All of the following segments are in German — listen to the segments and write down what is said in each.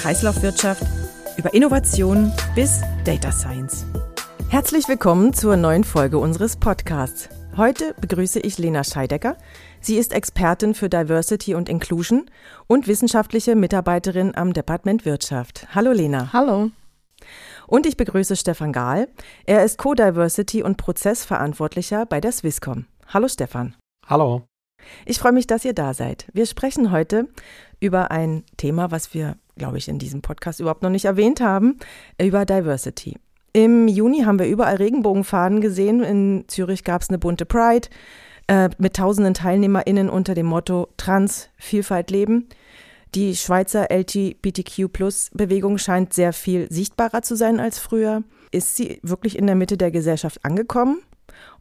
Kreislaufwirtschaft über Innovation bis Data Science. Herzlich willkommen zur neuen Folge unseres Podcasts. Heute begrüße ich Lena Scheidecker. Sie ist Expertin für Diversity und Inclusion und wissenschaftliche Mitarbeiterin am Departement Wirtschaft. Hallo Lena. Hallo. Und ich begrüße Stefan Gahl. Er ist Co-Diversity und Prozessverantwortlicher bei der Swisscom. Hallo Stefan. Hallo. Ich freue mich, dass ihr da seid. Wir sprechen heute über ein Thema, was wir, glaube ich, in diesem Podcast überhaupt noch nicht erwähnt haben, über Diversity. Im Juni haben wir überall Regenbogenfaden gesehen. In Zürich gab es eine bunte Pride äh, mit tausenden TeilnehmerInnen unter dem Motto Trans, Vielfalt leben. Die Schweizer LGBTQ-Plus-Bewegung scheint sehr viel sichtbarer zu sein als früher. Ist sie wirklich in der Mitte der Gesellschaft angekommen?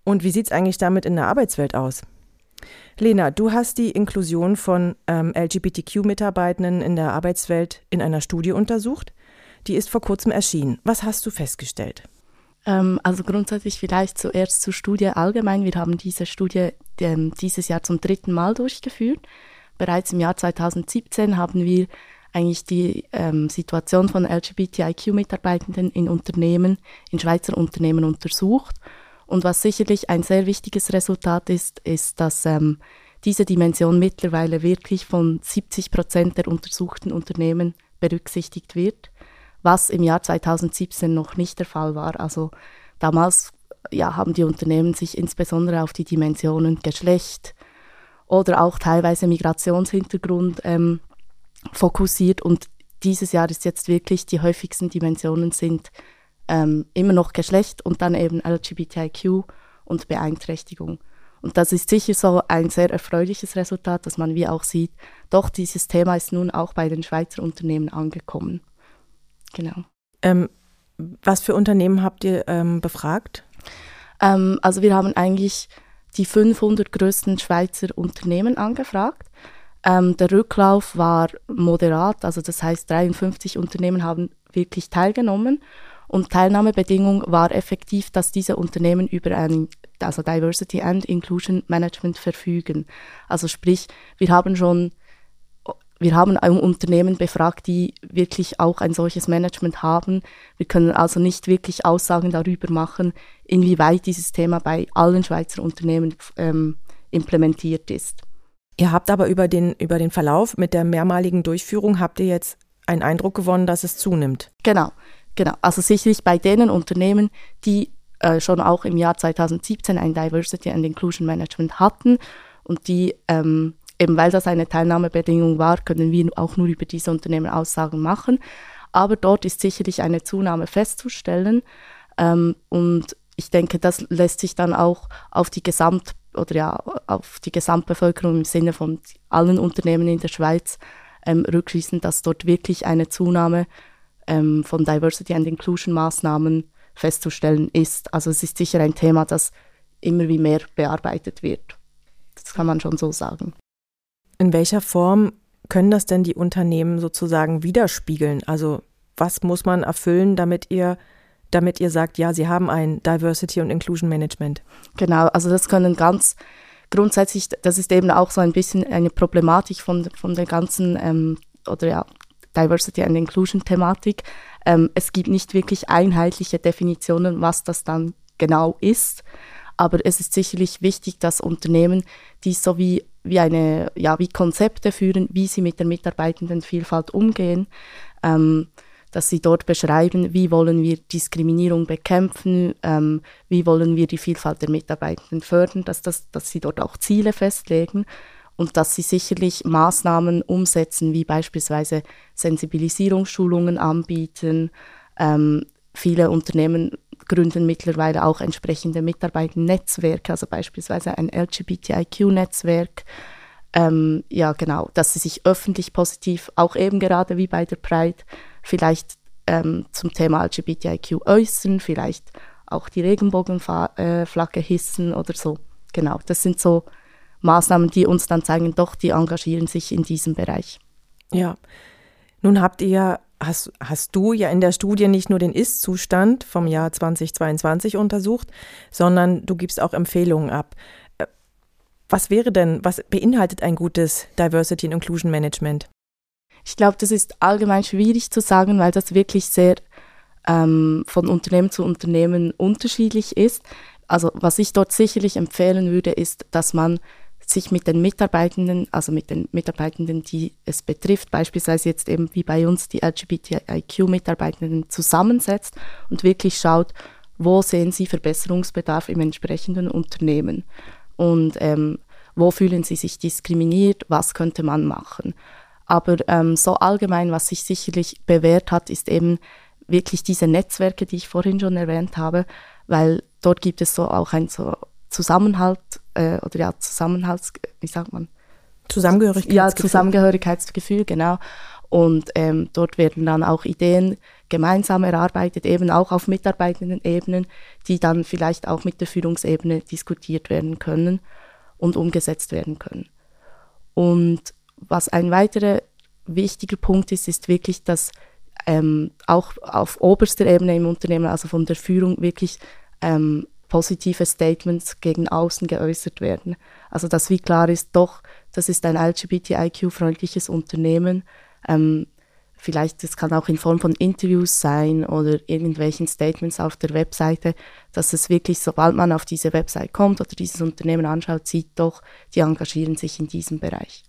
Und wie sieht es eigentlich damit in der Arbeitswelt aus? Lena, du hast die Inklusion von ähm, LGBTQ-Mitarbeitenden in der Arbeitswelt in einer Studie untersucht. Die ist vor kurzem erschienen. Was hast du festgestellt? Ähm, also grundsätzlich vielleicht zuerst zur Studie allgemein. Wir haben diese Studie ähm, dieses Jahr zum dritten Mal durchgeführt. Bereits im Jahr 2017 haben wir eigentlich die ähm, Situation von LGBTIQ-Mitarbeitenden in Unternehmen, in Schweizer Unternehmen untersucht. Und was sicherlich ein sehr wichtiges Resultat ist, ist, dass ähm, diese Dimension mittlerweile wirklich von 70 Prozent der untersuchten Unternehmen berücksichtigt wird, was im Jahr 2017 noch nicht der Fall war. Also damals ja, haben die Unternehmen sich insbesondere auf die Dimensionen Geschlecht, oder auch teilweise Migrationshintergrund ähm, fokussiert. Und dieses Jahr ist jetzt wirklich die häufigsten Dimensionen sind ähm, immer noch Geschlecht und dann eben LGBTIQ und Beeinträchtigung. Und das ist sicher so ein sehr erfreuliches Resultat, dass man wie auch sieht, doch dieses Thema ist nun auch bei den Schweizer Unternehmen angekommen. Genau. Ähm, was für Unternehmen habt ihr ähm, befragt? Ähm, also wir haben eigentlich die 500 größten Schweizer Unternehmen angefragt. Ähm, der Rücklauf war moderat, also das heißt 53 Unternehmen haben wirklich teilgenommen und Teilnahmebedingung war effektiv, dass diese Unternehmen über ein also Diversity and Inclusion Management verfügen. Also sprich, wir haben schon wir haben Unternehmen befragt, die wirklich auch ein solches Management haben. Wir können also nicht wirklich Aussagen darüber machen, inwieweit dieses Thema bei allen Schweizer Unternehmen ähm, implementiert ist. Ihr habt aber über den, über den Verlauf mit der mehrmaligen Durchführung, habt ihr jetzt einen Eindruck gewonnen, dass es zunimmt? Genau, genau. Also sicherlich bei denen Unternehmen, die äh, schon auch im Jahr 2017 ein Diversity and Inclusion Management hatten und die ähm, eben weil das eine Teilnahmebedingung war, können wir auch nur über diese Unternehmen Aussagen machen. Aber dort ist sicherlich eine Zunahme festzustellen. Ähm, und ich denke, das lässt sich dann auch auf die Gesamt oder ja auf die Gesamtbevölkerung im Sinne von allen Unternehmen in der Schweiz ähm, rückschließen, dass dort wirklich eine Zunahme ähm, von Diversity and Inclusion Maßnahmen festzustellen ist. Also es ist sicher ein Thema, das immer wie mehr bearbeitet wird. Das kann man schon so sagen. In welcher Form können das denn die Unternehmen sozusagen widerspiegeln? Also was muss man erfüllen, damit ihr, damit ihr sagt, ja, sie haben ein Diversity und Inclusion Management? Genau, also das können ganz grundsätzlich, das ist eben auch so ein bisschen eine Problematik von, von der ganzen ähm, oder ja, Diversity and Inclusion Thematik. Ähm, es gibt nicht wirklich einheitliche Definitionen, was das dann genau ist. Aber es ist sicherlich wichtig, dass Unternehmen, die so wie wie eine, ja, wie Konzepte führen, wie sie mit der Mitarbeitendenvielfalt umgehen, ähm, dass sie dort beschreiben, wie wollen wir Diskriminierung bekämpfen, ähm, wie wollen wir die Vielfalt der Mitarbeitenden fördern, dass, das, dass sie dort auch Ziele festlegen und dass sie sicherlich Maßnahmen umsetzen, wie beispielsweise Sensibilisierungsschulungen anbieten. Ähm, viele Unternehmen gründen mittlerweile auch entsprechende Mitarbeiternetzwerke, also beispielsweise ein LGBTIQ-Netzwerk. Ähm, ja, genau, dass sie sich öffentlich positiv, auch eben gerade wie bei der Pride, vielleicht ähm, zum Thema LGBTIQ äußern, vielleicht auch die Regenbogenflagge hissen oder so. Genau, das sind so Maßnahmen, die uns dann zeigen, doch, die engagieren sich in diesem Bereich. Ja, nun habt ihr, hast, hast du ja in der Studie nicht nur den Ist-Zustand vom Jahr 2022 untersucht, sondern du gibst auch Empfehlungen ab. Äh, was wäre denn, was beinhaltet ein gutes Diversity and Inclusion Management? Ich glaube, das ist allgemein schwierig zu sagen, weil das wirklich sehr ähm, von Unternehmen zu Unternehmen unterschiedlich ist. Also was ich dort sicherlich empfehlen würde, ist, dass man sich mit den Mitarbeitenden, also mit den Mitarbeitenden, die es betrifft, beispielsweise jetzt eben wie bei uns die LGBTIQ-Mitarbeitenden zusammensetzt und wirklich schaut, wo sehen sie Verbesserungsbedarf im entsprechenden Unternehmen und ähm, wo fühlen sie sich diskriminiert, was könnte man machen. Aber ähm, so allgemein, was sich sicherlich bewährt hat, ist eben wirklich diese Netzwerke, die ich vorhin schon erwähnt habe, weil dort gibt es so auch ein so Zusammenhalt äh, oder ja Zusammenhalts, wie sagt man? Zusammengehörigkeitsgefühl. Ja, Zusammengehörigkeitsgefühl, genau. Und ähm, dort werden dann auch Ideen gemeinsam erarbeitet, eben auch auf mitarbeitenden Ebenen, die dann vielleicht auch mit der Führungsebene diskutiert werden können und umgesetzt werden können. Und was ein weiterer wichtiger Punkt ist, ist wirklich, dass ähm, auch auf oberster Ebene im Unternehmen, also von der Führung, wirklich ähm, positive Statements gegen außen geäußert werden. Also dass wie klar ist, doch, das ist ein LGBTIQ-freundliches Unternehmen. Ähm, vielleicht, das kann auch in Form von Interviews sein oder irgendwelchen Statements auf der Webseite, dass es wirklich, sobald man auf diese Website kommt oder dieses Unternehmen anschaut, sieht doch, die engagieren sich in diesem Bereich.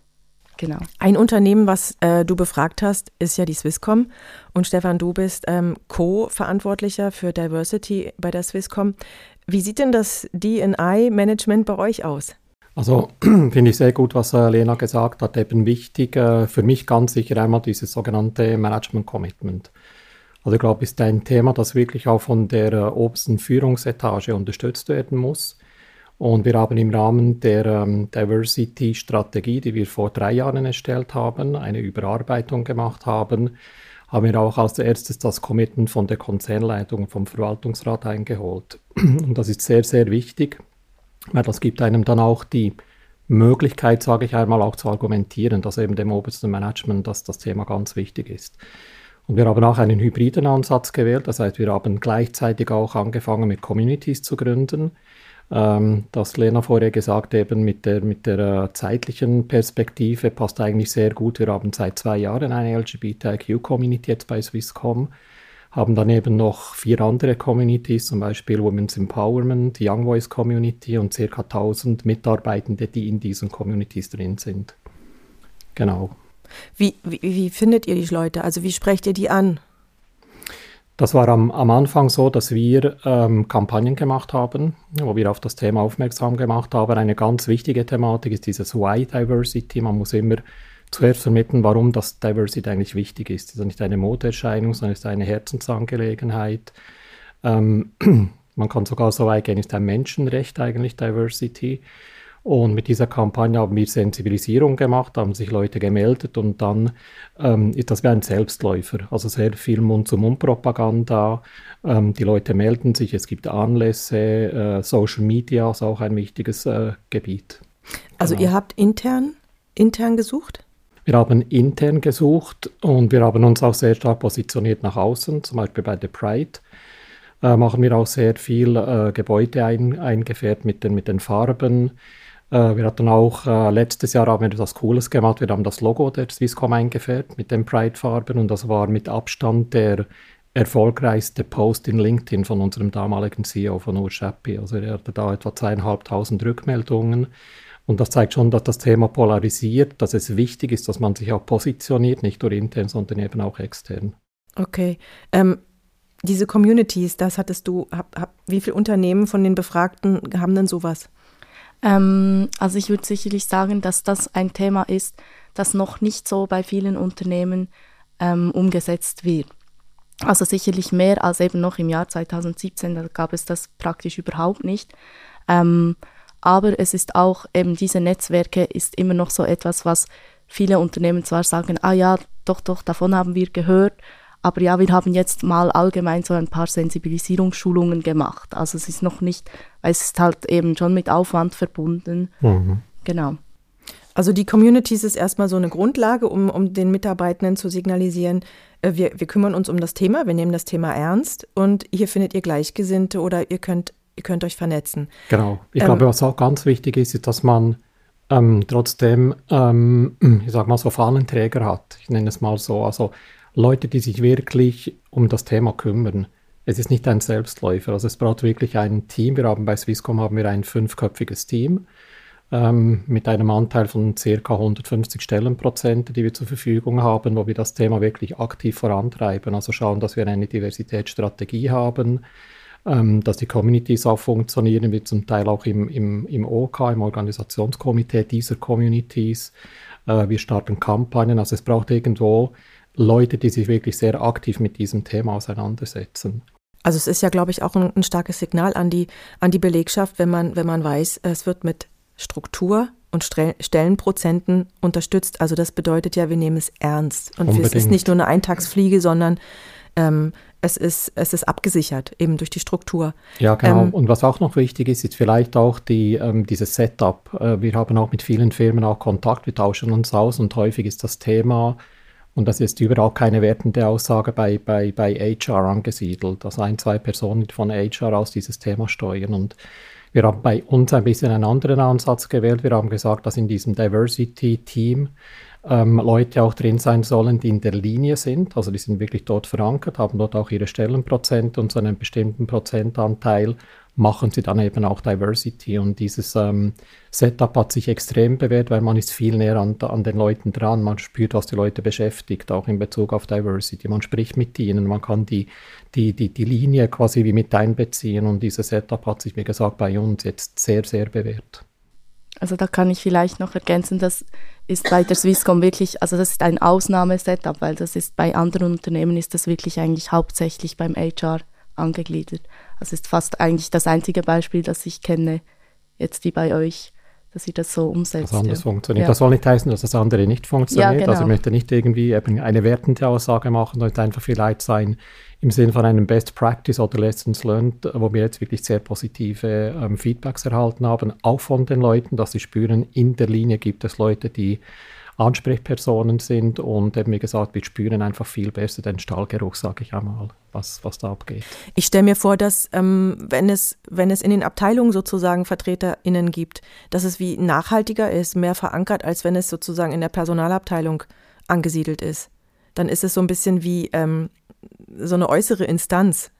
Genau. Ein Unternehmen, was äh, du befragt hast, ist ja die Swisscom. Und Stefan, du bist ähm, Co-Verantwortlicher für Diversity bei der Swisscom. Wie sieht denn das DI-Management bei euch aus? Also finde ich sehr gut, was äh, Lena gesagt hat. Eben wichtig äh, für mich ganz sicher einmal dieses sogenannte Management Commitment. Also ich glaube, ist ein Thema, das wirklich auch von der äh, obersten Führungsetage unterstützt werden muss. Und wir haben im Rahmen der ähm, Diversity-Strategie, die wir vor drei Jahren erstellt haben, eine Überarbeitung gemacht haben, haben wir auch als erstes das Commitment von der Konzernleitung, vom Verwaltungsrat eingeholt. Und das ist sehr, sehr wichtig, weil das gibt einem dann auch die Möglichkeit, sage ich einmal, auch zu argumentieren, dass eben dem obersten Management dass das Thema ganz wichtig ist. Und wir haben auch einen hybriden Ansatz gewählt, das heißt, wir haben gleichzeitig auch angefangen mit Communities zu gründen ähm, das Lena vorher gesagt eben mit der, mit der äh, zeitlichen Perspektive passt eigentlich sehr gut. Wir haben seit zwei Jahren eine LGBTIQ-Community jetzt bei Swisscom, haben dann eben noch vier andere Communities, zum Beispiel Women's Empowerment, Young Voice Community und circa 1000 Mitarbeitende, die in diesen Communities drin sind. Genau. Wie, wie, wie findet ihr die Leute? Also wie sprecht ihr die an? Das war am, am Anfang so, dass wir ähm, Kampagnen gemacht haben, wo wir auf das Thema aufmerksam gemacht haben. Eine ganz wichtige Thematik ist dieses Why Diversity. Man muss immer zuerst vermitteln, warum das Diversity eigentlich wichtig ist. Es ist nicht eine Modeerscheinung, sondern es ist eine Herzensangelegenheit. Ähm, man kann sogar so weit gehen, es ist ein Menschenrecht eigentlich Diversity. Und mit dieser Kampagne haben wir Sensibilisierung gemacht, haben sich Leute gemeldet und dann ähm, ist das wie ein Selbstläufer. Also sehr viel Mund-zu-Mund-Propaganda. Ähm, die Leute melden sich, es gibt Anlässe, äh, Social Media ist auch ein wichtiges äh, Gebiet. Also genau. ihr habt intern, intern gesucht? Wir haben intern gesucht und wir haben uns auch sehr stark positioniert nach außen, zum Beispiel bei der Pride. Äh, machen wir auch sehr viel äh, Gebäude ein, eingefärbt mit den, mit den Farben. Äh, wir hatten auch äh, letztes Jahr haben wir etwas Cooles gemacht. Wir haben das Logo der Swisscom eingefärbt mit den Pride-Farben und das war mit Abstand der erfolgreichste Post in LinkedIn von unserem damaligen CEO von Ur Schappi. Also er hatte da etwa zweieinhalbtausend Rückmeldungen. Und das zeigt schon, dass das Thema polarisiert, dass es wichtig ist, dass man sich auch positioniert, nicht nur intern, sondern eben auch extern. Okay. Ähm, diese Communities, das hattest du, hab, hab, wie viele Unternehmen von den Befragten haben denn sowas? Ähm, also ich würde sicherlich sagen, dass das ein Thema ist, das noch nicht so bei vielen Unternehmen ähm, umgesetzt wird. Also sicherlich mehr als eben noch im Jahr 2017, da gab es das praktisch überhaupt nicht. Ähm, aber es ist auch eben diese Netzwerke ist immer noch so etwas, was viele Unternehmen zwar sagen, ah ja, doch, doch, davon haben wir gehört, Aber ja, wir haben jetzt mal allgemein so ein paar Sensibilisierungsschulungen gemacht. Also es ist noch nicht, weil es ist halt eben schon mit Aufwand verbunden. Mhm. Genau. Also die Communities ist erstmal so eine Grundlage, um, um den Mitarbeitenden zu signalisieren, äh, wir, wir kümmern uns um das Thema, wir nehmen das Thema ernst und hier findet ihr Gleichgesinnte oder ihr könnt, ihr könnt euch vernetzen. Genau. Ich ähm, glaube, was auch ganz wichtig ist, ist, dass man ähm, trotzdem, ähm, ich sag mal, so Fahnenträger hat. Ich nenne es mal so. Also Leute, die sich wirklich um das Thema kümmern. Es ist nicht ein Selbstläufer. Also es braucht wirklich ein Team. Wir haben bei Swisscom haben wir ein fünfköpfiges Team ähm, mit einem Anteil von ca. 150 Stellenprozenten, die wir zur Verfügung haben, wo wir das Thema wirklich aktiv vorantreiben. Also schauen, dass wir eine Diversitätsstrategie haben, ähm, dass die Communities auch funktionieren, wir zum Teil auch im, im, im OK, im Organisationskomitee dieser Communities. Äh, wir starten Kampagnen, also es braucht irgendwo Leute, die sich wirklich sehr aktiv mit diesem Thema auseinandersetzen. Also es ist ja, glaube ich, auch ein, ein, starkes Signal an die, an die Belegschaft, wenn man, wenn man weiß, es wird mit Struktur und Stellenprozenten unterstützt. Also das bedeutet ja, wir nehmen es ernst. Und Unbedingt. es ist nicht nur eine Eintagsfliege, sondern ähm, es, ist, es ist abgesichert, eben durch die Struktur. Ja, genau. Ähm, und was auch noch wichtig ist, ist vielleicht auch die, ähm, dieses Setup. Äh, wir haben auch mit vielen Firmen auch Kontakt, wir tauschen uns aus und häufig ist das Thema, und das ist überhaupt keine wertende Aussage bei, bei, bei HR angesiedelt, dass ein, zwei Personen von HR aus dieses Thema steuern. Und wir haben bei uns ein bisschen einen anderen Ansatz gewählt. Wir haben gesagt, dass in diesem Diversity-Team ähm, Leute auch drin sein sollen, die in der Linie sind. Also die sind wirklich dort verankert, haben dort auch ihre Stellenprozente und so einen bestimmten Prozentanteil machen sie dann eben auch Diversity. Und dieses ähm, Setup hat sich extrem bewährt, weil man ist viel näher an, an, den Leuten dran. Man spürt, was die Leute beschäftigt, auch in Bezug auf Diversity. Man spricht mit ihnen, man kann die, die, die, die Linie quasi wie mit einbeziehen. Und dieses Setup hat sich, wie gesagt, bei uns jetzt sehr, sehr bewährt. Also da kann ich vielleicht noch ergänzen, das ist bei der Swisscom wirklich, also das ist ein Ausnahmesetup, weil das ist bei anderen Unternehmen ist das wirklich eigentlich hauptsächlich beim HR angegliedert. Das ist fast eigentlich das einzige Beispiel, das ich kenne, jetzt die bei euch, dass ihr das so umsetzt. Das anders ja. funktioniert. Ja. Das soll nicht heißen, dass das andere nicht funktioniert. Ja, genau. Also ich möchte nicht irgendwie eine wertende Aussage machen, sondern einfach vielleicht sein im Sinne von einem Best Practice oder Lessons Learned, wo wir jetzt wirklich sehr positive ähm, Feedbacks erhalten haben, auch von den Leuten, dass sie spüren, in der Linie gibt es Leute, die Ansprechpersonen sind und eben wie gesagt, wir spüren einfach viel besser den Stallgeruch, sage ich einmal, was, was da abgeht. Ich stelle mir vor, dass ähm, wenn, es, wenn es in den Abteilungen sozusagen VertreterInnen gibt, dass es wie nachhaltiger ist, mehr verankert, als wenn es sozusagen in der Personalabteilung angesiedelt ist. Dann ist es so ein bisschen wie ähm, so eine äußere Instanz.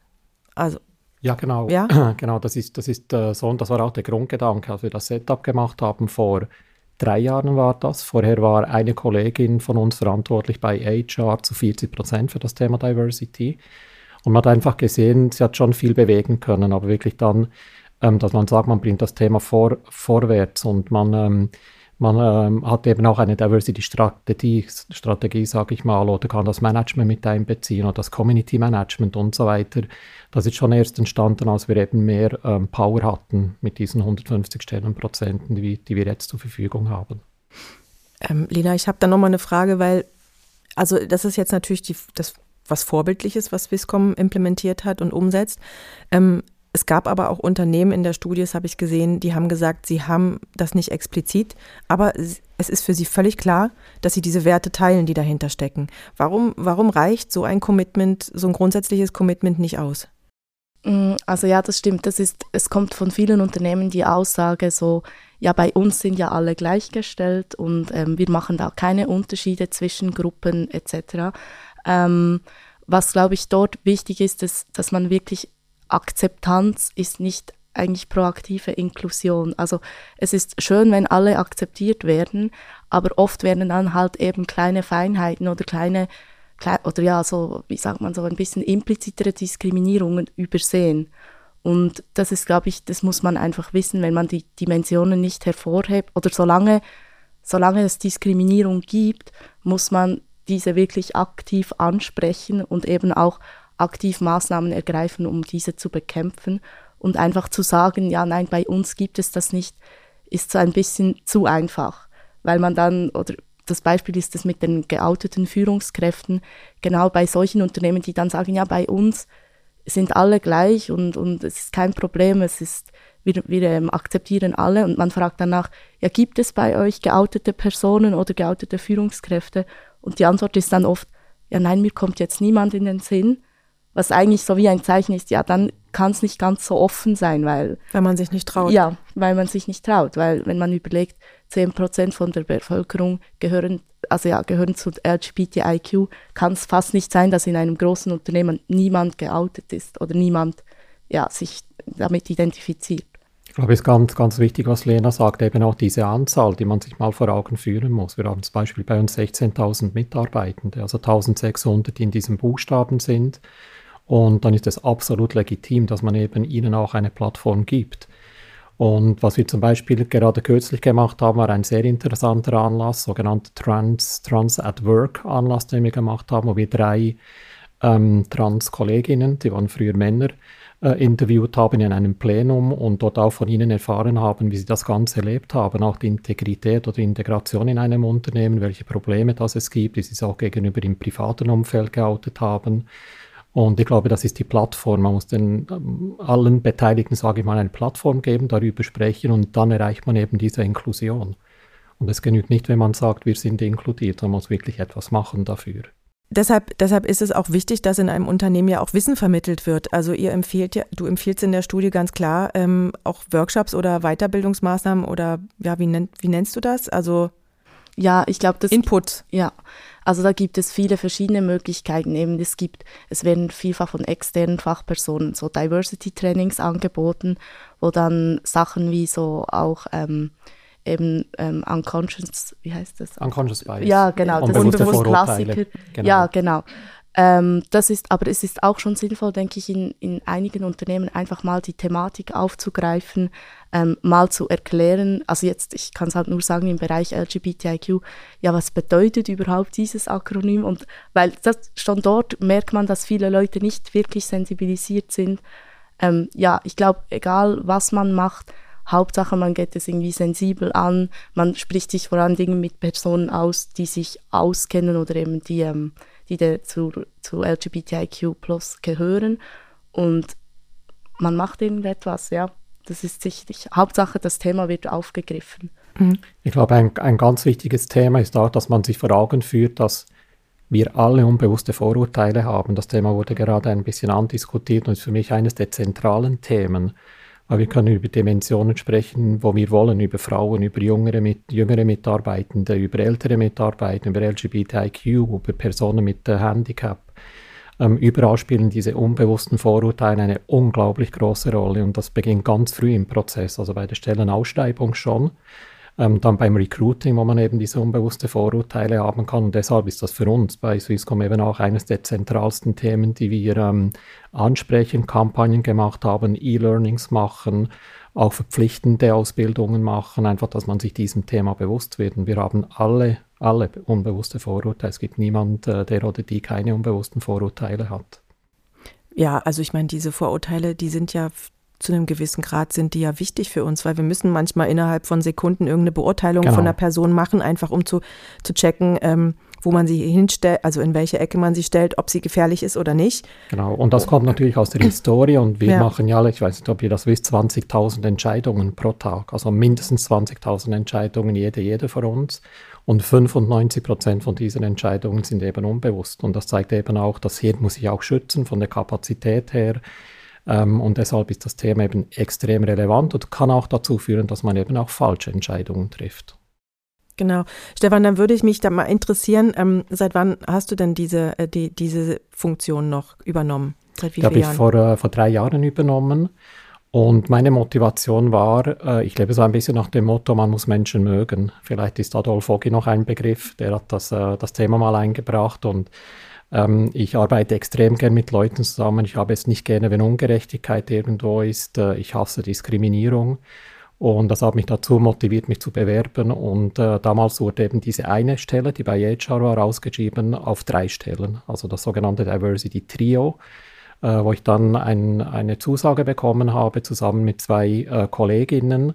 Also ja, genau. Ja? Genau, das ist, das ist äh, so und das war auch der Grundgedanke, als wir das Setup gemacht haben vor drei Jahren war das. Vorher war eine Kollegin von uns verantwortlich bei HR zu 40 Prozent für das Thema Diversity. Und man hat einfach gesehen, sie hat schon viel bewegen können, aber wirklich dann, ähm, dass man sagt, man bringt das Thema vor, vorwärts und man ähm, man ähm, hat eben auch eine Diversity-Strategie, Strategie, sage ich mal, oder kann das Management mit einbeziehen oder das Community-Management und so weiter. Das ist schon erst entstanden, als wir eben mehr ähm, Power hatten mit diesen 150 Stellenprozenten, die, die wir jetzt zur Verfügung haben. Ähm, Lena, ich habe da nochmal eine Frage, weil, also das ist jetzt natürlich die, das was Vorbildliches, was Swisscom implementiert hat und umsetzt. Ähm, es gab aber auch Unternehmen in der Studie, das habe ich gesehen, die haben gesagt, sie haben das nicht explizit, aber es ist für sie völlig klar, dass sie diese Werte teilen, die dahinter stecken. Warum, warum reicht so ein Commitment, so ein grundsätzliches Commitment nicht aus? Mm, also ja, das stimmt. Das ist, es kommt von vielen Unternehmen die Aussage so, ja, bei uns sind ja alle gleichgestellt und ähm, wir machen da keine Unterschiede zwischen Gruppen etc. Ähm, was, glaube ich, dort wichtig ist, ist, dass man wirklich Akzeptanz ist nicht eigentlich proaktive Inklusion. Also es ist schön, wenn alle akzeptiert werden, aber oft werden dann halt eben kleine Feinheiten oder kleine, oder ja, so, wie sagt man so, ein bisschen implizitere Diskriminierungen übersehen. Und das ist, glaube ich, das muss man einfach wissen, wenn man die Dimensionen nicht hervorhebt oder solange, solange es Diskriminierung gibt, muss man diese wirklich aktiv ansprechen und eben auch aktiv Maßnahmen ergreifen, um diese zu bekämpfen. Und einfach zu sagen, ja, nein, bei uns gibt es das nicht, ist so ein bisschen zu einfach, weil man dann, oder das Beispiel ist es mit den geouteten Führungskräften, genau bei solchen Unternehmen, die dann sagen, ja, bei uns sind alle gleich und, und es ist kein Problem, es ist, wir, wir ähm, akzeptieren alle und man fragt danach, ja, gibt es bei euch geoutete Personen oder geoutete Führungskräfte? Und die Antwort ist dann oft, ja, nein, mir kommt jetzt niemand in den Sinn, was eigentlich so wie ein Zeichen ist, ja, dann kann es nicht ganz so offen sein, weil... Weil man sich nicht traut. Ja, weil man sich nicht traut, weil wenn man überlegt, 10 Prozent von der Bevölkerung gehören, also ja, gehören zu LGBTIQ, kann es fast nicht sein, dass in einem großen Unternehmen niemand geoutet ist oder niemand ja, sich damit identifiziert. Ich glaube, es ist ganz, ganz wichtig, was Lena sagt, eben auch diese Anzahl, die man sich mal vor Augen führen muss. Wir haben zum Beispiel bei uns 16.000 Mitarbeitende, also 1.600, die in diesem Buchstaben sind. Und dann ist es absolut legitim, dass man eben ihnen auch eine Plattform gibt. Und was wir zum Beispiel gerade kürzlich gemacht haben, war ein sehr interessanter Anlass, sogenannter Trans, Trans at Work Anlass, den wir gemacht haben, wo wir drei ähm, Trans-Kolleginnen, die waren früher Männer, äh, interviewt haben in einem Plenum und dort auch von ihnen erfahren haben, wie sie das Ganze erlebt haben, auch die Integrität oder Integration in einem Unternehmen, welche Probleme das es gibt, wie sie es auch gegenüber im privaten Umfeld geoutet haben und ich glaube, das ist die Plattform. Man muss den ähm, allen Beteiligten, sage ich mal, eine Plattform geben, darüber sprechen und dann erreicht man eben diese Inklusion. Und es genügt nicht, wenn man sagt, wir sind inkludiert, man muss wirklich etwas machen dafür. Deshalb, deshalb ist es auch wichtig, dass in einem Unternehmen ja auch Wissen vermittelt wird. Also ihr empfiehlt ja, du empfiehlst in der Studie ganz klar ähm, auch Workshops oder Weiterbildungsmaßnahmen oder ja, wie, nenn, wie nennst du das? Also ja, ich glaube, das Input. Ja, also da gibt es viele verschiedene Möglichkeiten. Eben es gibt, es werden vielfach von externen Fachpersonen so Diversity Trainings angeboten, wo dann Sachen wie so auch ähm, eben ähm, unconscious, wie heißt das? Unconscious Bias. Ja, genau, das ein Klassiker. Genau. Ja, genau. Ähm, das ist, aber es ist auch schon sinnvoll, denke ich, in, in einigen Unternehmen einfach mal die Thematik aufzugreifen, ähm, mal zu erklären. Also jetzt, ich kann es halt nur sagen im Bereich LGBTIQ, ja, was bedeutet überhaupt dieses Akronym? Und weil das schon dort merkt man, dass viele Leute nicht wirklich sensibilisiert sind. Ähm, ja, ich glaube, egal was man macht, Hauptsache, man geht es irgendwie sensibel an, man spricht sich vor allen Dingen mit Personen aus, die sich auskennen oder eben die ähm, die der zu, zu LGBTIQ gehören und man macht irgendetwas, ja. Das ist sicherlich, Hauptsache das Thema wird aufgegriffen. Mhm. Ich glaube, ein, ein ganz wichtiges Thema ist auch, dass man sich vor Augen führt, dass wir alle unbewusste Vorurteile haben. Das Thema wurde gerade ein bisschen andiskutiert und ist für mich eines der zentralen Themen. Aber wir können über Dimensionen sprechen, wo wir wollen, über Frauen, über jüngere, mit, jüngere Mitarbeitende, über ältere Mitarbeitende, über LGBTIQ, über Personen mit äh, Handicap. Ähm, überall spielen diese unbewussten Vorurteile eine unglaublich große Rolle und das beginnt ganz früh im Prozess, also bei der Stellenausschreibung schon ähm, dann beim Recruiting, wo man eben diese unbewusste Vorurteile haben kann. Und deshalb ist das für uns bei Swisscom eben auch eines der zentralsten Themen, die wir ähm, ansprechen, Kampagnen gemacht haben, E-Learnings machen, auch verpflichtende Ausbildungen machen, einfach, dass man sich diesem Thema bewusst wird. Und wir haben alle, alle unbewusste Vorurteile. Es gibt niemand, äh, der oder die keine unbewussten Vorurteile hat. Ja, also ich meine, diese Vorurteile, die sind ja zu einem gewissen Grad sind die ja wichtig für uns, weil wir müssen manchmal innerhalb von Sekunden irgendeine Beurteilung genau. von einer Person machen, einfach um zu, zu checken, ähm, wo man sie hinstellt, also in welche Ecke man sie stellt, ob sie gefährlich ist oder nicht. Genau, und das kommt natürlich aus der Historie und wir ja. machen ja, ich weiß nicht, ob ihr das wisst, 20.000 Entscheidungen pro Tag, also mindestens 20.000 Entscheidungen, jede, jede von uns. Und 95 Prozent von diesen Entscheidungen sind eben unbewusst. Und das zeigt eben auch, das Hirn muss sich auch schützen von der Kapazität her. Ähm, und deshalb ist das Thema eben extrem relevant und kann auch dazu führen, dass man eben auch falsche Entscheidungen trifft. Genau. Stefan, dann würde ich mich da mal interessieren, ähm, seit wann hast du denn diese, äh, die, diese Funktion noch übernommen? Seit wie die habe ich vor, äh, vor drei Jahren übernommen. Und meine Motivation war, äh, ich lebe so ein bisschen nach dem Motto, man muss Menschen mögen. Vielleicht ist Adolf Oggi noch ein Begriff, der hat das, äh, das Thema mal eingebracht. Und ähm, ich arbeite extrem gern mit Leuten zusammen. Ich habe es nicht gerne, wenn Ungerechtigkeit irgendwo ist. Äh, ich hasse Diskriminierung. Und das hat mich dazu motiviert, mich zu bewerben. Und äh, damals wurde eben diese eine Stelle, die bei HR war, ausgeschrieben, auf drei Stellen. Also das sogenannte Diversity Trio, äh, wo ich dann ein, eine Zusage bekommen habe, zusammen mit zwei äh, Kolleginnen.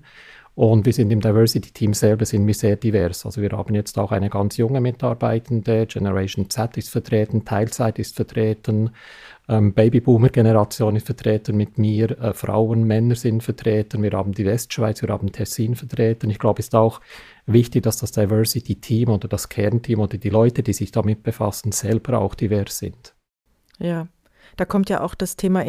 Und wir sind im Diversity-Team selber sind wir sehr divers. Also wir haben jetzt auch eine ganz junge Mitarbeitende, Generation Z ist vertreten, Teilzeit ist vertreten, ähm, Babyboomer-Generation ist vertreten mit mir, äh, Frauen, Männer sind vertreten, wir haben die Westschweiz, wir haben Tessin vertreten. Ich glaube, es ist auch wichtig, dass das Diversity-Team oder das Kernteam oder die Leute, die sich damit befassen, selber auch divers sind. Ja, da kommt ja auch das Thema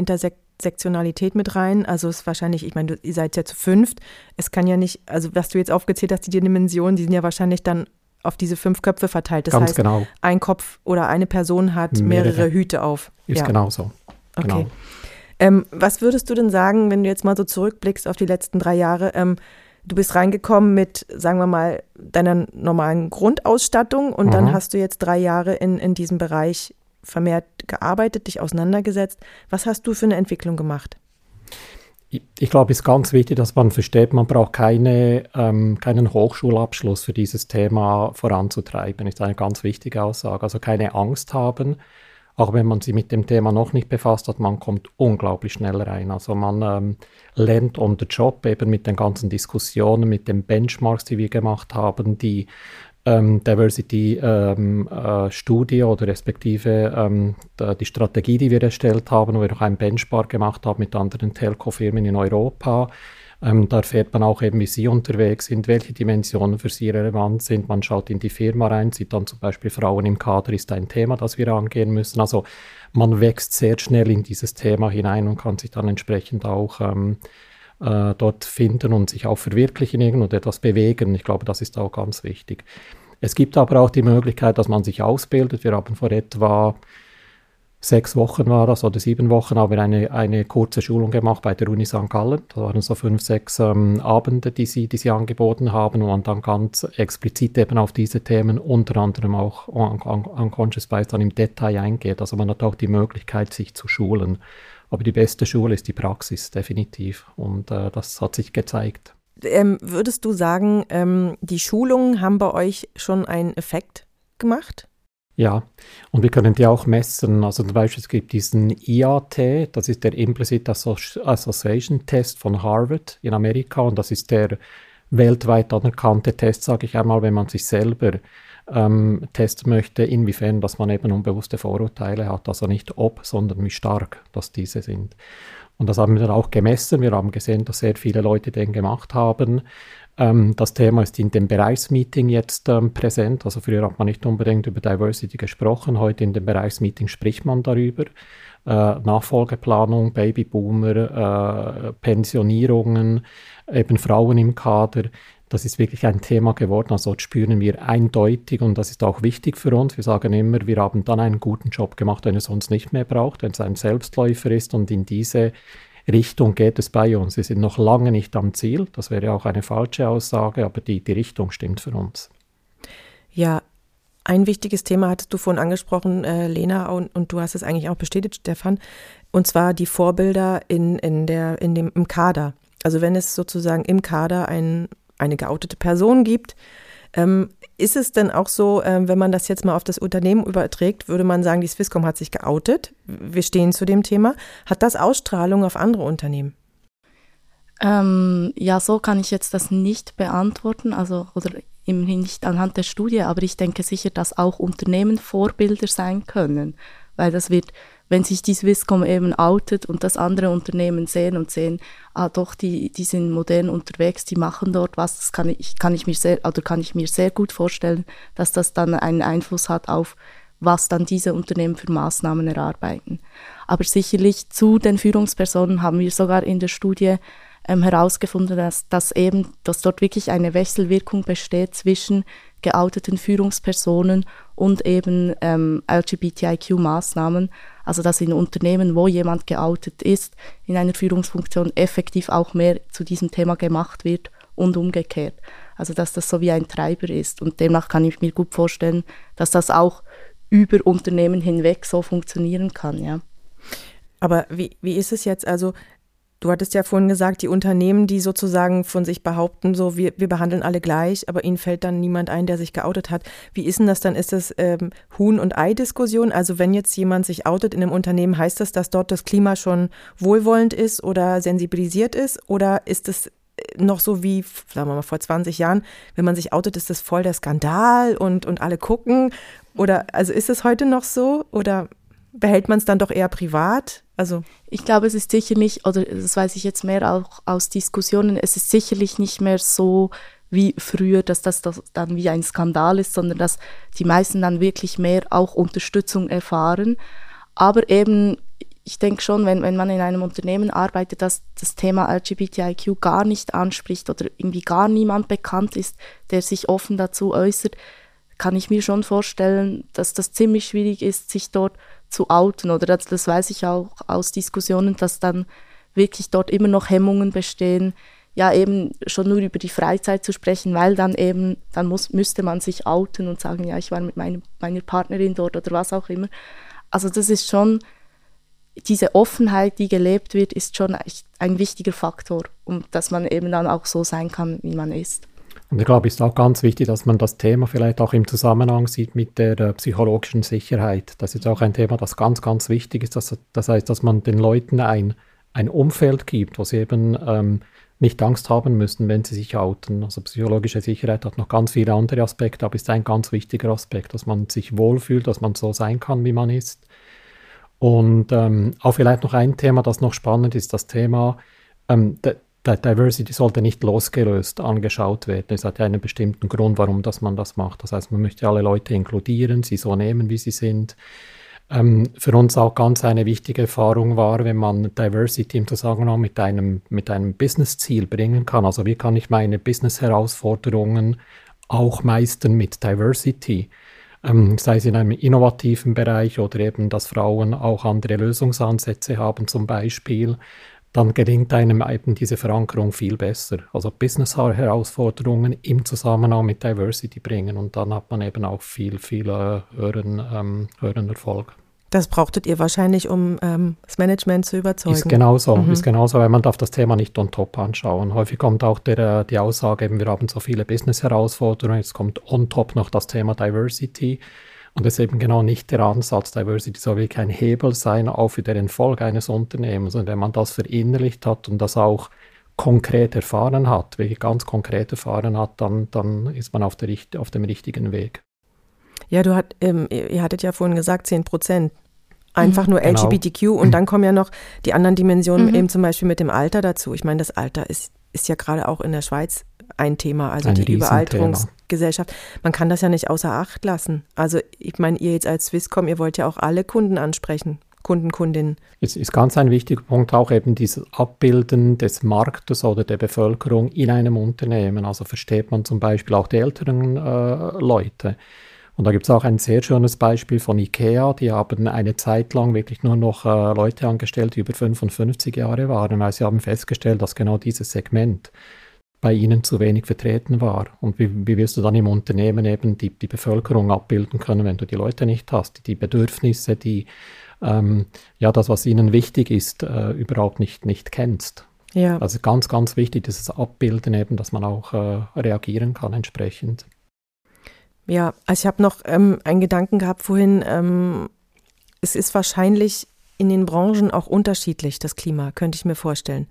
Intersektionalität mit rein. Also es ist wahrscheinlich, ich meine, ihr seid ja zu fünft. Es kann ja nicht, also was du jetzt aufgezählt hast, die Dimensionen, die sind ja wahrscheinlich dann auf diese fünf Köpfe verteilt. Das Ganz heißt, genau. ein Kopf oder eine Person hat mehrere, mehrere Hüte auf. Ist ja. genau so. Genau. Okay. Ähm, was würdest du denn sagen, wenn du jetzt mal so zurückblickst auf die letzten drei Jahre? Ähm, du bist reingekommen mit, sagen wir mal, deiner normalen Grundausstattung und mhm. dann hast du jetzt drei Jahre in, in diesem Bereich vermehrt gearbeitet, dich auseinandergesetzt. Was hast du für eine Entwicklung gemacht? Ich glaube, es ist ganz wichtig, dass man versteht, man braucht keine, ähm, keinen Hochschulabschluss für dieses Thema voranzutreiben. Das ist eine ganz wichtige Aussage. Also keine Angst haben, auch wenn man sich mit dem Thema noch nicht befasst hat, man kommt unglaublich schnell rein. Also man ähm, lernt on the job eben mit den ganzen Diskussionen, mit den Benchmarks, die wir gemacht haben, die ähm, Diversity-Studie ähm, äh, oder respektive ähm, die Strategie, die wir erstellt haben, wo wir noch einen Benchmark gemacht haben mit anderen Telco-Firmen in Europa. Ähm, da erfährt man auch eben, wie sie unterwegs sind, welche Dimensionen für sie relevant sind. Man schaut in die Firma rein, sieht dann zum Beispiel Frauen im Kader ist ein Thema, das wir angehen müssen. Also man wächst sehr schnell in dieses Thema hinein und kann sich dann entsprechend auch ähm, äh, dort finden und sich auch verwirklichen und etwas bewegen. Ich glaube, das ist auch ganz wichtig. Es gibt aber auch die Möglichkeit, dass man sich ausbildet. Wir haben vor etwa sechs Wochen war das oder sieben Wochen haben wir eine, eine kurze Schulung gemacht bei der Uni St. Gallen. Da waren so fünf, sechs ähm, Abende, die sie, die sie angeboten haben, wo man dann ganz explizit eben auf diese Themen, unter anderem auch Unconscious Bias, dann im Detail eingeht. Also man hat auch die Möglichkeit, sich zu schulen. Aber die beste Schule ist die Praxis, definitiv. Und äh, das hat sich gezeigt. Ähm, würdest du sagen, ähm, die Schulungen haben bei euch schon einen Effekt gemacht? Ja, und wir können die auch messen. Also zum Beispiel es gibt diesen IAT, das ist der Implicit Association Test von Harvard in Amerika und das ist der weltweit anerkannte Test, sage ich einmal, wenn man sich selber ähm, testen möchte, inwiefern, dass man eben unbewusste Vorurteile hat. Also nicht ob, sondern wie stark, dass diese sind. Und das haben wir dann auch gemessen. Wir haben gesehen, dass sehr viele Leute den gemacht haben. Ähm, das Thema ist in dem Bereichsmeeting jetzt ähm, präsent. Also früher hat man nicht unbedingt über Diversity gesprochen. Heute in dem Bereichsmeeting spricht man darüber. Äh, Nachfolgeplanung, Babyboomer, äh, Pensionierungen, eben Frauen im Kader. Das ist wirklich ein Thema geworden. Also spüren wir eindeutig und das ist auch wichtig für uns. Wir sagen immer, wir haben dann einen guten Job gemacht, wenn es uns nicht mehr braucht, wenn es ein Selbstläufer ist und in diese Richtung geht es bei uns. Wir sind noch lange nicht am Ziel. Das wäre auch eine falsche Aussage, aber die, die Richtung stimmt für uns. Ja, ein wichtiges Thema hattest du vorhin angesprochen, äh, Lena, und, und, du hast es eigentlich auch bestätigt, Stefan, und zwar die Vorbilder in, in der, in dem, im Kader. Also wenn es sozusagen im Kader ein, eine geoutete Person gibt, ähm, ist es denn auch so, äh, wenn man das jetzt mal auf das Unternehmen überträgt, würde man sagen, die Swisscom hat sich geoutet. Wir stehen zu dem Thema. Hat das Ausstrahlung auf andere Unternehmen? Ähm, ja, so kann ich jetzt das nicht beantworten, also oder immerhin nicht anhand der Studie, aber ich denke sicher, dass auch Unternehmen Vorbilder sein können, weil das wird wenn sich die Swisscom eben outet und das andere Unternehmen sehen und sehen, ah doch, die, die sind modern unterwegs, die machen dort was, das kann ich, kann ich mir sehr, oder kann ich mir sehr gut vorstellen, dass das dann einen Einfluss hat auf was dann diese Unternehmen für Maßnahmen erarbeiten. Aber sicherlich zu den Führungspersonen haben wir sogar in der Studie ähm, herausgefunden, dass, dass eben, dass dort wirklich eine Wechselwirkung besteht zwischen geouteten Führungspersonen und eben ähm, LGBTIQ-Maßnahmen. Also dass in Unternehmen, wo jemand geoutet ist, in einer Führungsfunktion effektiv auch mehr zu diesem Thema gemacht wird und umgekehrt. Also dass das so wie ein Treiber ist. Und demnach kann ich mir gut vorstellen, dass das auch über Unternehmen hinweg so funktionieren kann, ja. Aber wie, wie ist es jetzt? Also Du hattest ja vorhin gesagt, die Unternehmen, die sozusagen von sich behaupten, so wir, wir behandeln alle gleich, aber ihnen fällt dann niemand ein, der sich geoutet hat. Wie ist denn das dann? Ist das ähm, Huhn- und Ei-Diskussion? Also wenn jetzt jemand sich outet in einem Unternehmen, heißt das, dass dort das Klima schon wohlwollend ist oder sensibilisiert ist? Oder ist es noch so wie, sagen wir mal, vor 20 Jahren, wenn man sich outet, ist das voll der Skandal und, und alle gucken? Oder also ist es heute noch so? Oder behält man es dann doch eher privat? Also ich glaube, es ist sicher nicht, oder das weiß ich jetzt mehr auch aus Diskussionen, es ist sicherlich nicht mehr so wie früher, dass das, das dann wie ein Skandal ist, sondern dass die meisten dann wirklich mehr auch Unterstützung erfahren. Aber eben, ich denke schon, wenn, wenn man in einem Unternehmen arbeitet, dass das Thema LGBTIQ gar nicht anspricht oder irgendwie gar niemand bekannt ist, der sich offen dazu äußert, kann ich mir schon vorstellen, dass das ziemlich schwierig ist, sich dort zu outen. Oder das, das weiß ich auch aus Diskussionen, dass dann wirklich dort immer noch Hemmungen bestehen, ja eben schon nur über die Freizeit zu sprechen, weil dann eben, dann muss, müsste man sich outen und sagen, ja, ich war mit meine, meiner Partnerin dort oder was auch immer. Also das ist schon, diese Offenheit, die gelebt wird, ist schon ein wichtiger Faktor, um dass man eben dann auch so sein kann, wie man ist. Und ich glaube, es ist auch ganz wichtig, dass man das Thema vielleicht auch im Zusammenhang sieht mit der äh, psychologischen Sicherheit. Das ist auch ein Thema, das ganz, ganz wichtig ist. Das, das heißt, dass man den Leuten ein, ein Umfeld gibt, wo sie eben ähm, nicht Angst haben müssen, wenn sie sich outen. Also psychologische Sicherheit hat noch ganz viele andere Aspekte, aber ist ein ganz wichtiger Aspekt, dass man sich wohlfühlt, dass man so sein kann, wie man ist. Und ähm, auch vielleicht noch ein Thema, das noch spannend ist, das Thema, ähm, Diversity sollte nicht losgelöst angeschaut werden. Es hat ja einen bestimmten Grund, warum dass man das macht. Das heißt, man möchte alle Leute inkludieren, sie so nehmen, wie sie sind ähm, für uns auch ganz eine wichtige Erfahrung war, wenn man Diversity im Zusammenhang mit einem, mit einem Business-Ziel bringen kann. Also wie kann ich meine Business-Herausforderungen auch meistern mit Diversity? Ähm, sei es in einem innovativen Bereich oder eben, dass Frauen auch andere Lösungsansätze haben zum Beispiel, dann gelingt einem eben diese Verankerung viel besser. Also Business-Herausforderungen im Zusammenhang mit Diversity bringen und dann hat man eben auch viel, viel äh, höheren, ähm, höheren Erfolg. Das brauchtet ihr wahrscheinlich, um ähm, das Management zu überzeugen. Ist genauso, mhm. ist genauso, weil man darf das Thema nicht on top anschauen. Häufig kommt auch der, äh, die Aussage, eben, wir haben so viele Business-Herausforderungen, jetzt kommt on top noch das Thema Diversity. Und das ist eben genau nicht der Ansatz. Diversity soll wirklich ein Hebel sein, auch für den Erfolg eines Unternehmens. Und wenn man das verinnerlicht hat und das auch konkret erfahren hat, wirklich ganz konkret erfahren hat, dann, dann ist man auf, der, auf dem richtigen Weg. Ja, du hat, ähm, ihr hattet ja vorhin gesagt, 10 Prozent. Einfach mhm. nur genau. LGBTQ und dann kommen ja noch die anderen Dimensionen, mhm. eben zum Beispiel mit dem Alter dazu. Ich meine, das Alter ist, ist ja gerade auch in der Schweiz ein Thema, also ein die Überalterungsgesellschaft. Man kann das ja nicht außer Acht lassen. Also ich meine, ihr jetzt als Swisscom, ihr wollt ja auch alle Kunden ansprechen. Kunden, Kundinnen. Es ist ganz ein wichtiger Punkt auch eben dieses Abbilden des Marktes oder der Bevölkerung in einem Unternehmen. Also versteht man zum Beispiel auch die älteren äh, Leute. Und da gibt es auch ein sehr schönes Beispiel von IKEA. Die haben eine Zeit lang wirklich nur noch äh, Leute angestellt, die über 55 Jahre waren, weil sie haben festgestellt, dass genau dieses Segment bei ihnen zu wenig vertreten war. Und wie, wie wirst du dann im Unternehmen eben die, die Bevölkerung abbilden können, wenn du die Leute nicht hast, die Bedürfnisse, die ähm, ja das, was ihnen wichtig ist, äh, überhaupt nicht, nicht kennst. Ja. Also ganz, ganz wichtig, dieses Abbilden eben, dass man auch äh, reagieren kann entsprechend. Ja, also ich habe noch ähm, einen Gedanken gehabt vorhin. Ähm, es ist wahrscheinlich in den Branchen auch unterschiedlich, das Klima, könnte ich mir vorstellen.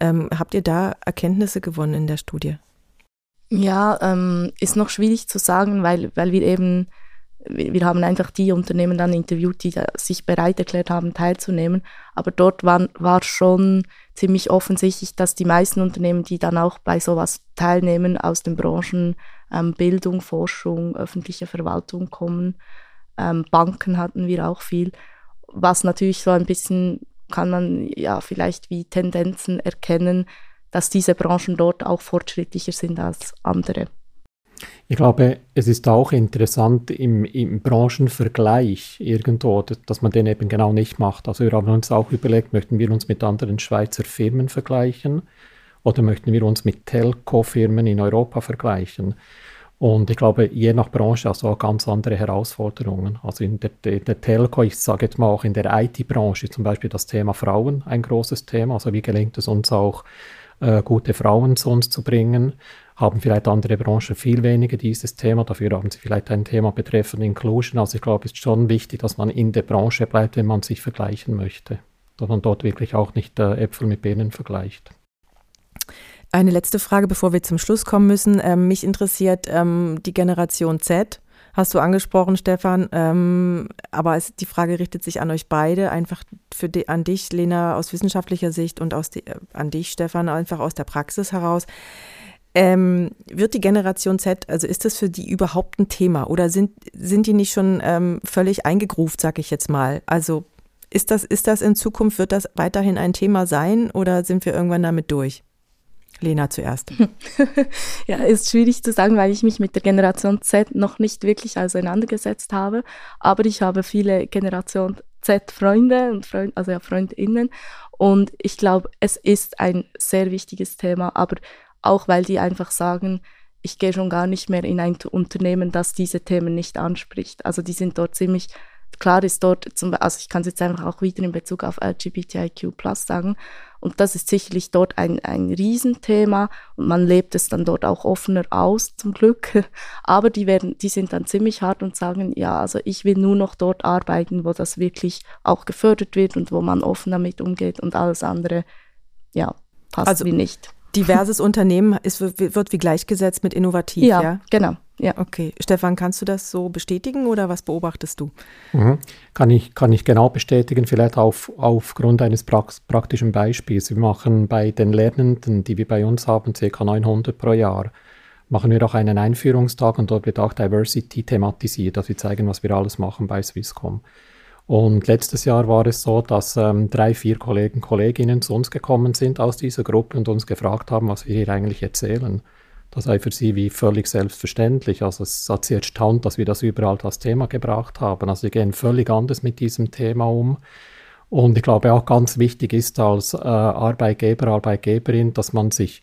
Ähm, habt ihr da Erkenntnisse gewonnen in der Studie? Ja, ähm, ist noch schwierig zu sagen, weil, weil wir eben, wir, haben einfach die Unternehmen dann interviewt, die sich bereit erklärt haben, teilzunehmen. Aber dort war, war schon ziemlich offensichtlich, dass die meisten Unternehmen, die dann auch bei sowas teilnehmen, aus den Branchen ähm, Bildung, Forschung, öffentliche Verwaltung kommen. Ähm, Banken hatten wir auch viel, was natürlich so ein bisschen kann man ja vielleicht wie Tendenzen erkennen, dass diese Branchen dort auch fortschrittlicher sind als andere. Ich glaube, es ist auch interessant im, im, Branchenvergleich irgendwo, dass man den eben genau nicht macht. Also wir haben uns auch überlegt, möchten wir uns mit anderen Schweizer Firmen vergleichen oder möchten wir uns mit Telco-Firmen in Europa vergleichen? Und ich glaube, je nach Branche hast du auch ganz andere Herausforderungen. Also in der, der, der Telco, ich sage jetzt mal auch in der IT-Branche zum Beispiel das Thema Frauen ein großes Thema. Also wie gelingt es uns auch, äh, gute Frauen zu uns zu bringen? Haben vielleicht andere Branchen viel weniger dieses Thema. Dafür haben sie vielleicht ein Thema betreffend Inclusion. Also ich glaube, es ist schon wichtig, dass man in der Branche bleibt, wenn man sich vergleichen möchte. Dass man dort wirklich auch nicht äh, Äpfel mit Birnen vergleicht. Eine letzte Frage, bevor wir zum Schluss kommen müssen. Ähm, mich interessiert ähm, die Generation Z. Hast du angesprochen, Stefan. Ähm, aber es, die Frage richtet sich an euch beide, einfach für die, an dich, Lena, aus wissenschaftlicher Sicht und aus die, äh, an dich, Stefan, einfach aus der Praxis heraus. Ähm, wird die Generation Z, also ist das für die überhaupt ein Thema oder sind, sind die nicht schon ähm, völlig eingegruft, sag ich jetzt mal? Also ist das, ist das in Zukunft, wird das weiterhin ein Thema sein oder sind wir irgendwann damit durch? Lena zuerst. ja, ist schwierig zu sagen, weil ich mich mit der Generation Z noch nicht wirklich auseinandergesetzt habe. Aber ich habe viele Generation Z-Freunde und Freund, also ja, FreundInnen. Und ich glaube, es ist ein sehr wichtiges Thema. Aber auch weil die einfach sagen, ich gehe schon gar nicht mehr in ein Unternehmen, das diese Themen nicht anspricht. Also die sind dort ziemlich, klar ist dort, zum, also ich kann es jetzt einfach auch wieder in Bezug auf LGBTIQ Plus sagen, und das ist sicherlich dort ein, ein Riesenthema und man lebt es dann dort auch offener aus, zum Glück. Aber die werden, die sind dann ziemlich hart und sagen, ja, also ich will nur noch dort arbeiten, wo das wirklich auch gefördert wird und wo man offen damit umgeht und alles andere, ja, passt also, wie nicht diverses Unternehmen ist, wird wie gleichgesetzt mit innovativ, ja? ja? genau. Ja. Okay. Stefan, kannst du das so bestätigen oder was beobachtest du? Mhm. Kann, ich, kann ich genau bestätigen, vielleicht auf, aufgrund eines praktischen Beispiels. Wir machen bei den Lernenden, die wir bei uns haben, ca. 900 pro Jahr, machen wir auch einen Einführungstag und dort wird auch Diversity thematisiert, dass wir zeigen, was wir alles machen bei Swisscom. Und letztes Jahr war es so, dass ähm, drei, vier Kollegen, Kolleginnen zu uns gekommen sind aus dieser Gruppe und uns gefragt haben, was wir hier eigentlich erzählen. Das sei für sie wie völlig selbstverständlich. Also es hat sie erstaunt, dass wir das überall als Thema gebracht haben. Also wir gehen völlig anders mit diesem Thema um. Und ich glaube auch ganz wichtig ist als äh, Arbeitgeber, Arbeitgeberin, dass man sich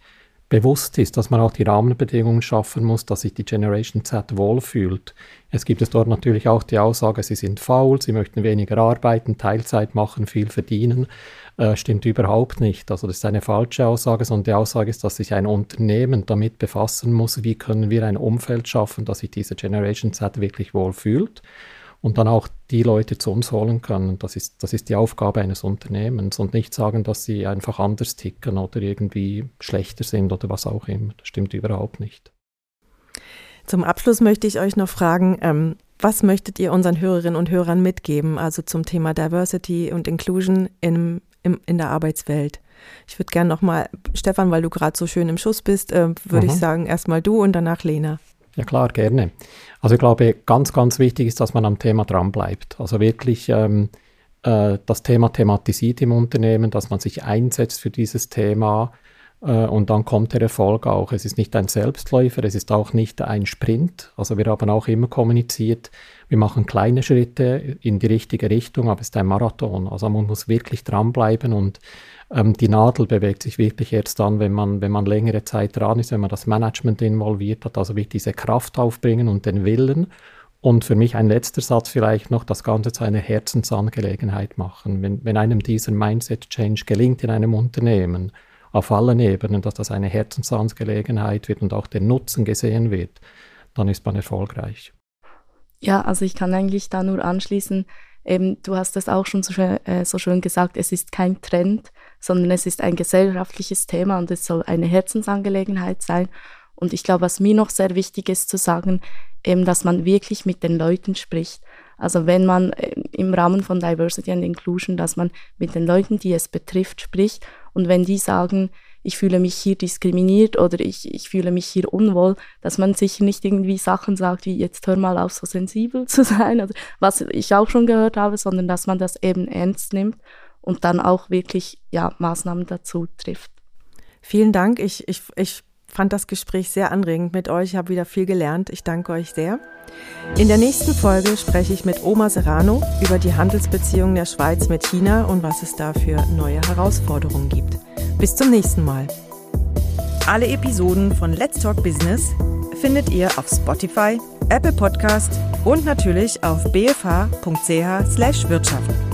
bewusst ist, dass man auch die Rahmenbedingungen schaffen muss, dass sich die Generation Z wohlfühlt. Es gibt es dort natürlich auch die Aussage, sie sind faul, sie möchten weniger arbeiten, Teilzeit machen, viel verdienen. Äh, stimmt überhaupt nicht. Also das ist eine falsche Aussage, sondern die Aussage ist, dass sich ein Unternehmen damit befassen muss, wie können wir ein Umfeld schaffen, dass sich diese Generation Z wirklich wohlfühlt und dann auch die Leute zu uns holen können. Das ist, das ist die Aufgabe eines Unternehmens und nicht sagen, dass sie einfach anders ticken oder irgendwie schlechter sind oder was auch immer. Das stimmt überhaupt nicht. Zum Abschluss möchte ich euch noch fragen, ähm, was möchtet ihr unseren Hörerinnen und Hörern mitgeben, also zum Thema Diversity und Inclusion im, im, in der Arbeitswelt? Ich würde gerne nochmal, Stefan, weil du gerade so schön im Schuss bist, äh, würde ich sagen, erstmal du und danach Lena. Ja klar, gerne. Also ich glaube, ganz, ganz wichtig ist, dass man am Thema dranbleibt. Also wirklich ähm, äh, das Thema thematisiert im Unternehmen, dass man sich einsetzt für dieses Thema äh, und dann kommt der Erfolg auch. Es ist nicht ein Selbstläufer, es ist auch nicht ein Sprint. Also wir haben auch immer kommuniziert, wir machen kleine Schritte in die richtige Richtung, aber es ist ein Marathon. Also man muss wirklich dranbleiben und ähm, die Nadel bewegt sich wirklich erst dann, wenn man, wenn man längere Zeit dran ist, wenn man das Management involviert hat, also wirklich diese Kraft aufbringen und den Willen. Und für mich ein letzter Satz vielleicht noch, das Ganze zu einer Herzensangelegenheit machen. Wenn, wenn einem dieser Mindset-Change gelingt in einem Unternehmen, auf allen Ebenen, dass das eine Herzensangelegenheit wird und auch der Nutzen gesehen wird, dann ist man erfolgreich. Ja, also ich kann eigentlich da nur anschließen, eben, du hast das auch schon so schön, äh, so schön gesagt, es ist kein Trend, sondern es ist ein gesellschaftliches Thema und es soll eine Herzensangelegenheit sein. Und ich glaube, was mir noch sehr wichtig ist zu sagen, eben, dass man wirklich mit den Leuten spricht. Also wenn man äh, im Rahmen von Diversity and Inclusion, dass man mit den Leuten, die es betrifft, spricht und wenn die sagen, ich fühle mich hier diskriminiert oder ich, ich fühle mich hier unwohl, dass man sicher nicht irgendwie Sachen sagt, wie jetzt hör mal auf, so sensibel zu sein, oder was ich auch schon gehört habe, sondern dass man das eben ernst nimmt und dann auch wirklich ja, Maßnahmen dazu trifft. Vielen Dank. Ich, ich, ich fand das Gespräch sehr anregend mit euch. Ich habe wieder viel gelernt. Ich danke euch sehr. In der nächsten Folge spreche ich mit Oma Serrano über die Handelsbeziehungen der Schweiz mit China und was es da für neue Herausforderungen gibt. Bis zum nächsten Mal. Alle Episoden von Let's Talk Business findet ihr auf Spotify, Apple Podcast und natürlich auf bfh.ch/wirtschaft.